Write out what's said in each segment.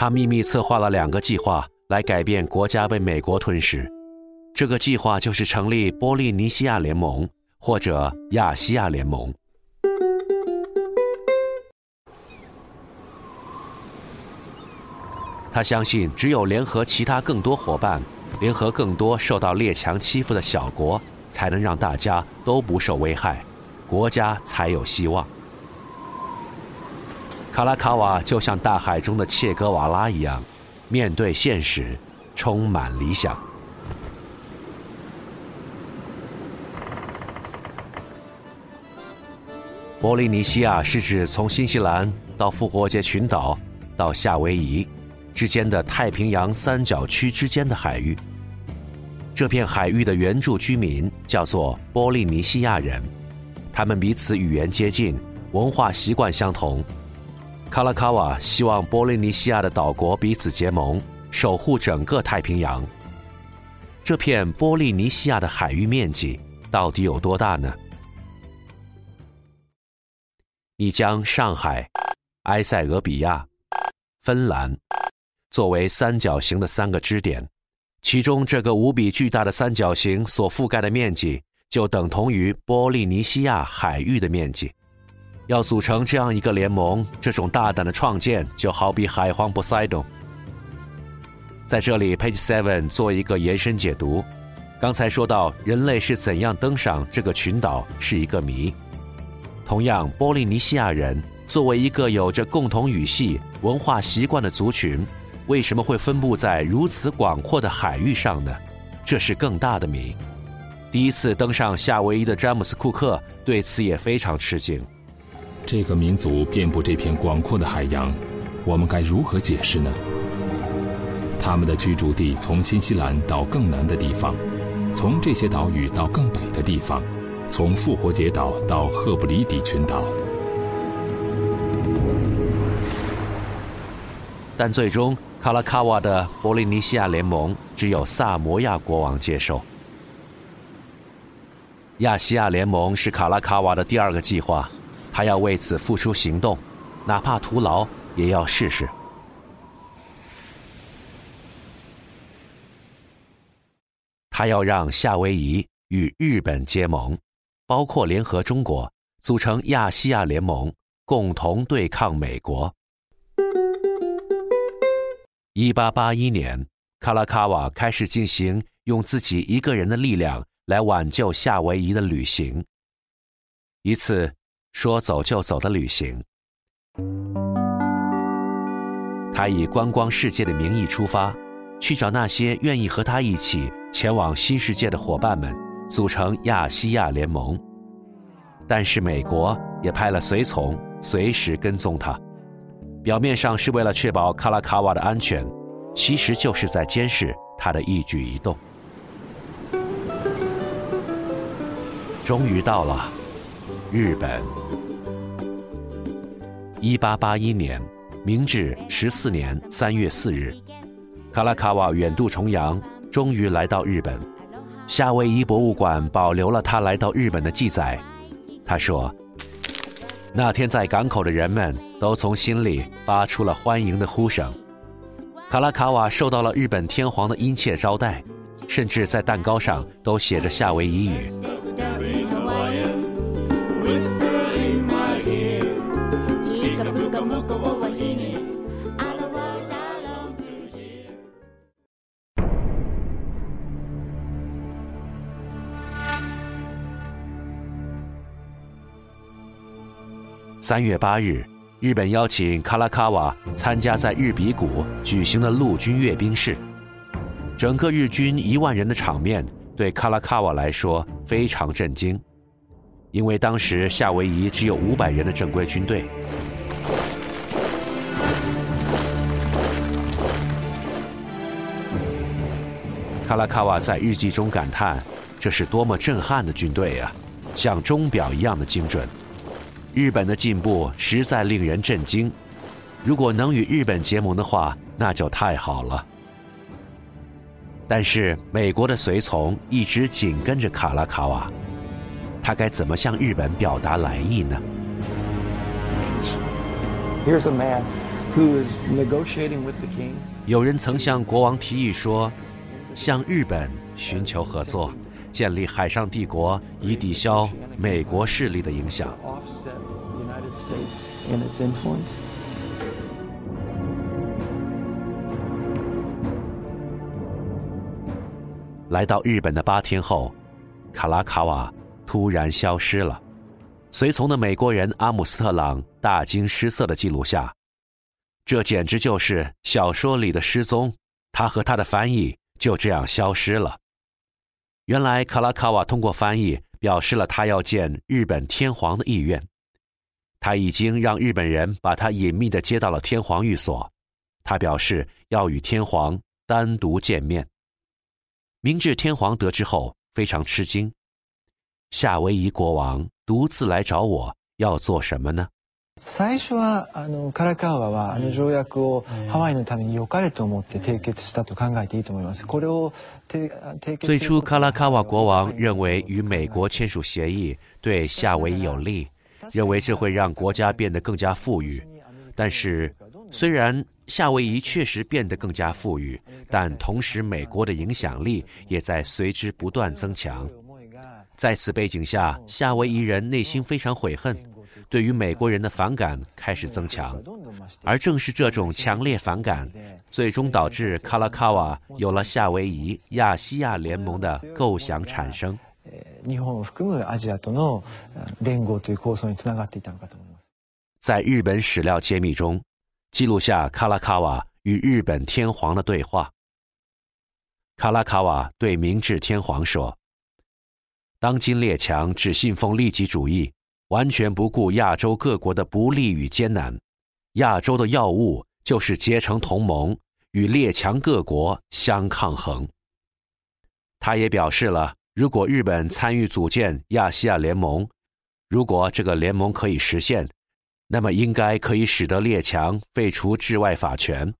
他秘密策划了两个计划来改变国家被美国吞噬。这个计划就是成立波利尼西亚联盟或者亚细亚联盟。他相信，只有联合其他更多伙伴，联合更多受到列强欺负的小国，才能让大家都不受危害，国家才有希望。卡拉卡瓦就像大海中的切格瓦拉一样，面对现实，充满理想。波利尼西亚是指从新西兰到复活节群岛到夏威夷。之间的太平洋三角区之间的海域，这片海域的原住居民叫做波利尼西亚人，他们彼此语言接近，文化习惯相同。卡拉卡瓦希望波利尼西亚的岛国彼此结盟，守护整个太平洋。这片波利尼西亚的海域面积到底有多大呢？你将上海、埃塞俄比亚、芬兰。作为三角形的三个支点，其中这个无比巨大的三角形所覆盖的面积就等同于波利尼西亚海域的面积。要组成这样一个联盟，这种大胆的创建就好比海皇波塞冬。在这里，Page Seven 做一个延伸解读。刚才说到人类是怎样登上这个群岛是一个谜。同样，波利尼西亚人作为一个有着共同语系、文化习惯的族群。为什么会分布在如此广阔的海域上呢？这是更大的谜。第一次登上夏威夷的詹姆斯·库克对此也非常吃惊。这个民族遍布这片广阔的海洋，我们该如何解释呢？他们的居住地从新西兰到更南的地方，从这些岛屿到更北的地方，从复活节岛到赫布里底群岛。但最终。卡拉卡瓦的波利尼西亚联盟只有萨摩亚国王接受。亚细亚联盟是卡拉卡瓦的第二个计划，他要为此付出行动，哪怕徒劳也要试试。他要让夏威夷与日本结盟，包括联合中国，组成亚细亚联盟，共同对抗美国。一八八一年，卡拉卡瓦开始进行用自己一个人的力量来挽救夏威夷的旅行，一次说走就走的旅行。他以观光世界的名义出发，去找那些愿意和他一起前往新世界的伙伴们，组成亚细亚联盟。但是美国也派了随从，随时跟踪他。表面上是为了确保卡拉卡瓦的安全，其实就是在监视他的一举一动。终于到了日本。一八八一年，明治十四年三月四日，卡拉卡瓦远渡重洋，终于来到日本。夏威夷博物馆保留了他来到日本的记载。他说。那天在港口的人们都从心里发出了欢迎的呼声。卡拉卡瓦受到了日本天皇的殷切招待，甚至在蛋糕上都写着夏威夷语。三月八日，日本邀请卡拉卡瓦参加在日比谷举行的陆军阅兵式。整个日军一万人的场面对卡拉卡瓦来说非常震惊，因为当时夏威夷只有五百人的正规军队。卡拉卡瓦在日记中感叹：“这是多么震撼的军队啊，像钟表一样的精准。”日本的进步实在令人震惊，如果能与日本结盟的话，那就太好了。但是美国的随从一直紧跟着卡拉卡瓦，他该怎么向日本表达来意呢？Here's a man who is negotiating with the king. 有人曾向国王提议说，向日本寻求合作，建立海上帝国，以抵消美国势力的影响。来到日本的八天后，卡拉卡瓦突然消失了。随从的美国人阿姆斯特朗大惊失色的记录下，这简直就是小说里的失踪。他和他的翻译就这样消失了。原来卡拉卡瓦通过翻译表示了他要见日本天皇的意愿。他已经让日本人把他隐秘地接到了天皇寓所。他表示要与天皇单独见面。明治天皇得知后非常吃惊，夏威夷国王独自来找我要做什么呢？最初はあのカラカワはあの条約をハワイのために良かれと思って締結したと考えていいと思います。これを締締結最初，卡拉卡瓦国王认为与美国签署协议对夏威夷有利，认为这会让国家变得更加富裕。但是，虽然夏威夷确实变得更加富裕，但同时美国的影响力也在随之不断增强。在此背景下，夏威夷人内心非常悔恨， 对于美国人的反感开始增强。而正是这种强烈反感，最终导致卡拉卡瓦有了夏威夷亚细亚联盟的构想产生。日本を含むアジアとの連合という構想につながっていたのかと思います。在日本史料揭秘中，记录下卡拉卡瓦与日本天皇的对话。卡拉卡瓦对明治天皇说：“当今列强只信奉利己主义， 完全不顾亚洲各国的不利与艰难。亚洲的要务就是结成同盟，与列强各国相抗衡。”他也表示了，如果日本参与组建亚细亚联盟，如果这个联盟可以实现，那么应该可以使得列强废除治外法权。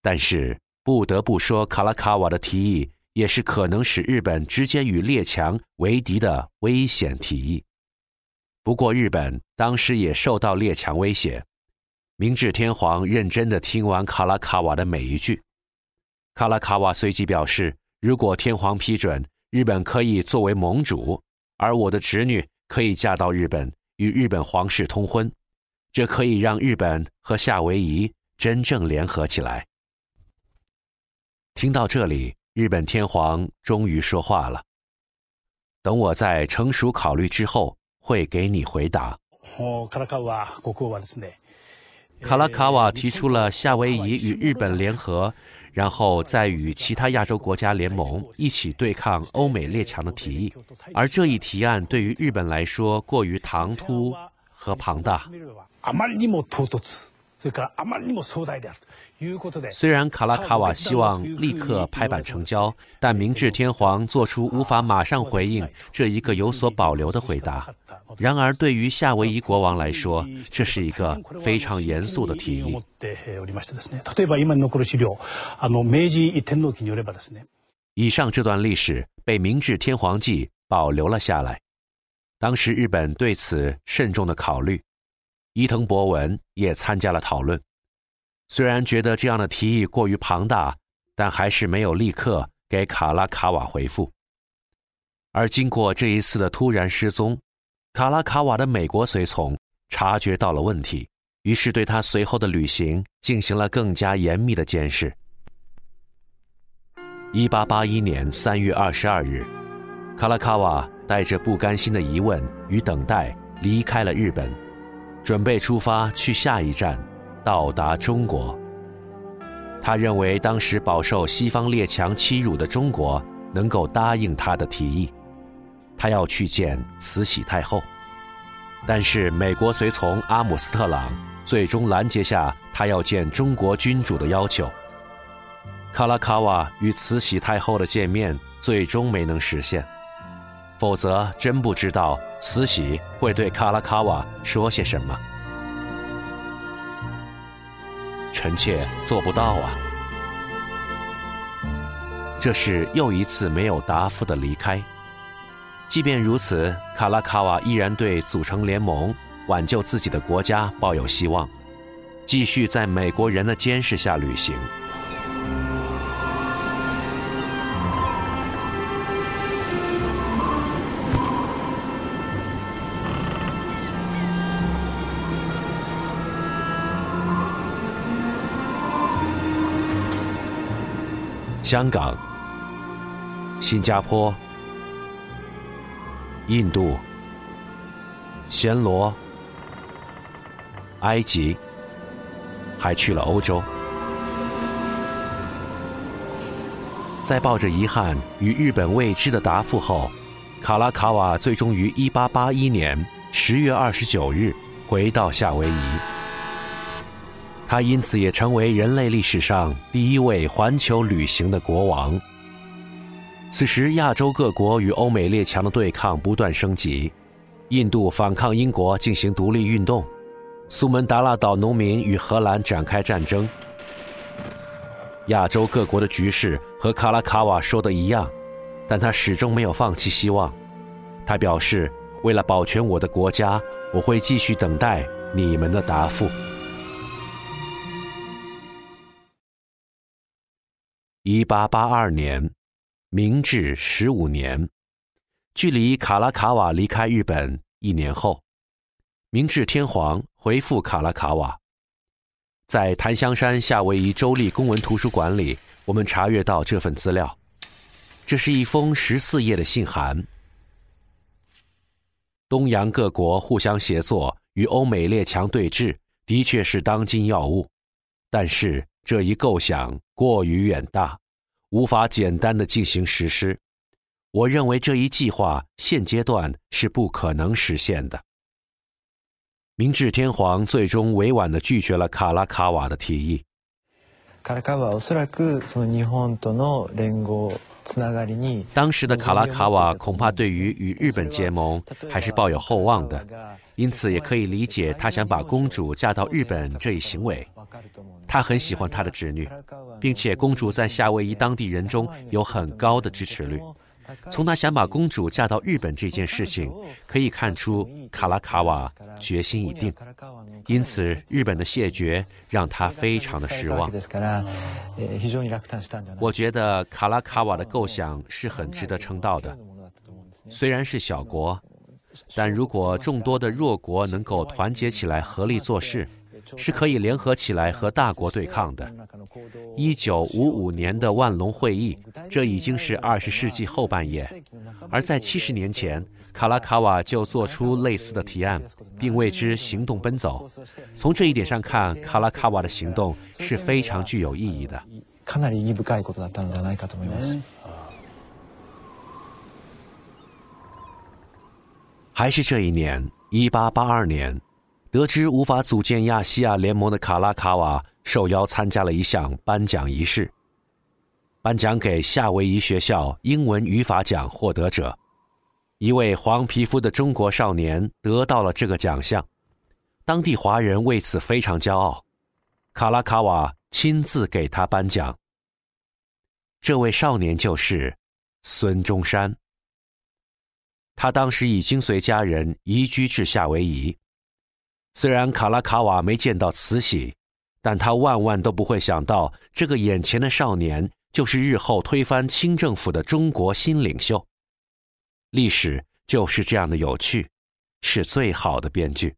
但是不得不说，卡拉卡瓦的提议也是可能使日本直接与列强为敌的危险提议。不过，日本当时也受到列强威胁。明治天皇认真地听完卡拉卡瓦的每一句。卡拉卡瓦随即表示，如果天皇批准，日本可以作为盟主，而我的侄女可以嫁到日本。与日本皇室通婚，这可以让日本和夏威夷真正联合起来。听到这里，日本天皇终于说话了：“等我在成熟考虑之后，会给你回答。”卡拉卡瓦提出了夏威夷与日本联合，然后再与其他亚洲国家联盟一起对抗欧美列强的提议，而这一提案对于日本来说过于唐突和庞大。虽然卡拉卡瓦希望立刻拍板成交，但明治天皇做出无法马上回应这一个有所保留的回答。然而，对于夏威夷国王来说，这是一个非常严肃的提议。以上这段历史被明治天皇记保留了下来。当时日本对此慎重的考虑，伊藤博文也参加了讨论。虽然觉得这样的提议过于庞大，但还是没有立刻给卡拉卡瓦回复。而经过这一次的突然失踪，卡拉卡瓦的美国随从察觉到了问题，于是对他随后的旅行进行了更加严密的监视。一八八一年三月二十二日，卡拉卡瓦带着不甘心的疑问与等待离开了日本，准备出发去下一站。到达中国，他认为当时饱受西方列强欺辱的中国能够答应他的提议，他要去见慈禧太后。但是美国随从阿姆斯特朗最终拦截下他要见中国君主的要求。卡拉卡瓦与慈禧太后的见面最终没能实现，否则真不知道慈禧会对卡拉卡瓦说些什么。臣妾做不到啊！这是又一次没有答复的离开。即便如此，卡拉卡瓦依然对组成联盟、挽救自己的国家抱有希望。继续在美国人的监视下旅行。香港、新加坡、印度、暹罗、埃及，还去了欧洲。在抱着遗憾与日本未知的答复后，卡拉卡瓦最终于1881年10月29日回到夏威夷。他因此也成为人类历史上第一位环球旅行的国王。此时，亚洲各国与欧美列强的对抗不断升级，印度反抗英国进行独立运动，苏门答腊岛农民与荷兰展开战争。亚洲各国的局势和卡拉卡瓦说的一样，但他始终没有放弃希望。他表示：“为了保全我的国家，我会继续等待你们的答复。”一八八二年，明治十五年，距离卡拉卡瓦离开日本一年后，明治天皇回复卡拉卡瓦。在檀香山夏威夷州立公文图书馆里，我们查阅到这份资料。这是一封十四页的信函。东洋各国互相协作，与欧美列强对峙，的确是当今要务，但是。这一构想过于远大，无法简单的进行实施。我认为这一计划现阶段是不可能实现的。明治天皇最终委婉的拒绝了卡拉卡瓦的提议。当时的卡拉卡瓦恐怕对于与日本结盟还是抱有厚望的，因此也可以理解他想把公主嫁到日本这一行为。他很喜欢他的侄女，并且公主在夏威夷当地人中有很高的支持率。从他想把公主嫁到日本这件事情可以看出，卡拉卡瓦决心已定。因此，日本的谢绝让他非常的失望。我觉得卡拉卡瓦的构想是很值得称道的。虽然是小国，但如果众多的弱国能够团结起来，合力做事。是可以联合起来和大国对抗的。一九五五年的万隆会议，这已经是二十世纪后半叶，而在七十年前，卡拉卡瓦就做出类似的提案，并为之行动奔走。从这一点上看，卡拉卡瓦的行动是非常具有意义的。还是这一年，一八八二年。得知无法组建亚细亚联盟的卡拉卡瓦受邀参加了一项颁奖仪式，颁奖给夏威夷学校英文语法奖获得者，一位黄皮肤的中国少年得到了这个奖项，当地华人为此非常骄傲，卡拉卡瓦亲自给他颁奖。这位少年就是孙中山，他当时已经随家人移居至夏威夷。虽然卡拉卡瓦没见到慈禧，但他万万都不会想到，这个眼前的少年就是日后推翻清政府的中国新领袖。历史就是这样的有趣，是最好的编剧。